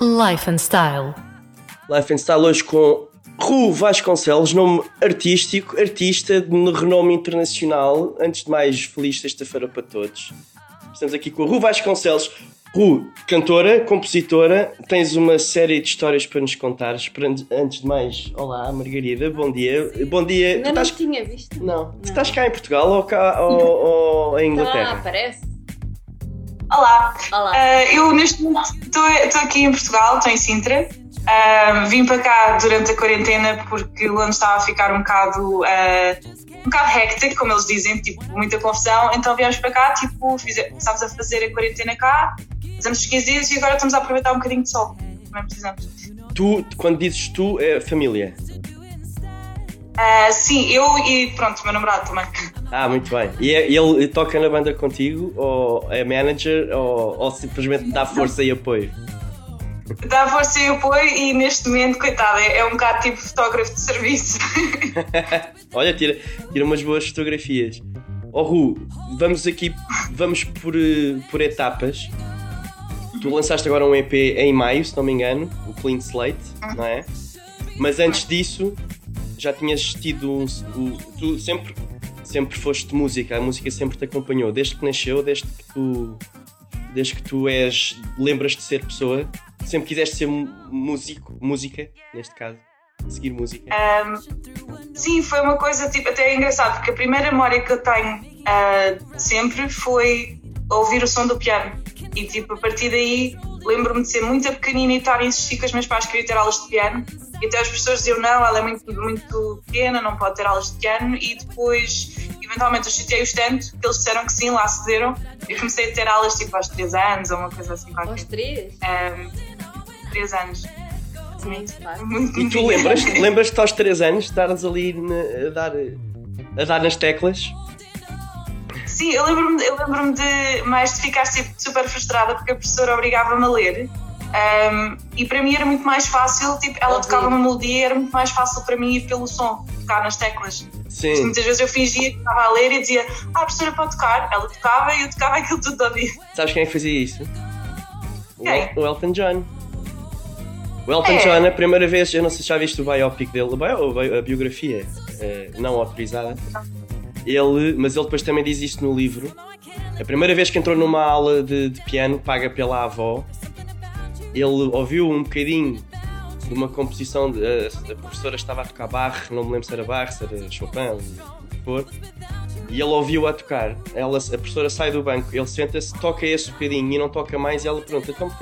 Life and Style. Life and Style hoje com Ru Vasconcelos, nome artístico, artista de renome internacional. Antes de mais, feliz sexta-feira para todos. Estamos aqui com a Ru Vasconcelos. Ru, cantora, compositora, tens uma série de histórias para nos contares. Antes de mais, olá Margarida, bom dia. Bom dia. Ainda não tinha visto. Não. Tu estás cá em Portugal ou, cá, ou, ou em Inglaterra? Ah, parece. Olá. Olá. Uh, eu neste momento estou aqui em Portugal, estou em Sintra. Uh, vim para cá durante a quarentena porque Londres estava a ficar um bocado, uh, um bocado hectic, como eles dizem, tipo, muita confusão. Então viemos para cá, tipo, fiz, começámos a fazer a quarentena cá, fizemos os 15 dias e agora estamos a aproveitar um bocadinho de sol. Também precisamos. Tu, quando dizes tu, é família? Uh, sim, eu e pronto, o meu namorado também. Ah, muito bem. E é, ele toca na banda contigo, ou é manager, ou, ou simplesmente dá força e apoio? Dá força e apoio e neste momento, coitado, é, é um bocado tipo fotógrafo de serviço. Olha, tira, tira umas boas fotografias. Oh Ru, vamos aqui, vamos por, por etapas. Tu lançaste agora um EP em maio, se não me engano, o Clean Slate, não é? Mas antes disso, já tinhas tido um, um, tu sempre sempre foste música, a música sempre te acompanhou, desde que nasceu, desde que tu desde que tu és lembras de ser pessoa, sempre quiseste ser músico, música, neste caso, seguir música. Um, sim, foi uma coisa tipo até engraçado, porque a primeira memória que eu tenho uh, sempre foi ouvir o som do piano. E tipo, a partir daí lembro-me de ser muito pequenina e estar a insistir que os meus pais queriam ter aulas de piano e até as pessoas diziam não, ela é muito, muito pequena, não pode ter aulas de piano e depois eventualmente eu chateei-os tanto que eles disseram que sim, lá cederam e comecei a ter aulas tipo aos 3 anos ou uma coisa assim qualquer. Aos 3? Um, 3 anos. Muito, muito, e tu lembras, lembras-te aos 3 anos de estares ali na, a, dar, a dar nas teclas? Sim, eu lembro-me lembro de mais de ficar tipo, super frustrada porque a professora obrigava-me a ler. Um, e para mim era muito mais fácil, tipo, ela tocava uma melodia, era muito mais fácil para mim ir pelo som, tocar nas teclas. Sim. Muitas vezes eu fingia que estava a ler e dizia, ah, a professora pode tocar. Ela tocava e eu tocava aquilo tudo a ouvir. Sabes quem é que fazia isso? Quem? O Elton John. O Elton é. John, a primeira vez, eu não sei se já viste o biopic dele, a biografia eh, não autorizada. Ele, mas ele depois também diz isto no livro. A primeira vez que entrou numa aula de, de piano, paga pela avó, ele ouviu um bocadinho de uma composição, de, a, a, professora estava a tocar Bach, não me lembro se era Bach, se era Chopin, o for, e ele ouviu a tocar. Ela, a professora sai do banco, ele senta-se, toca esse bocadinho e não toca mais, e ela pergunta: então porquê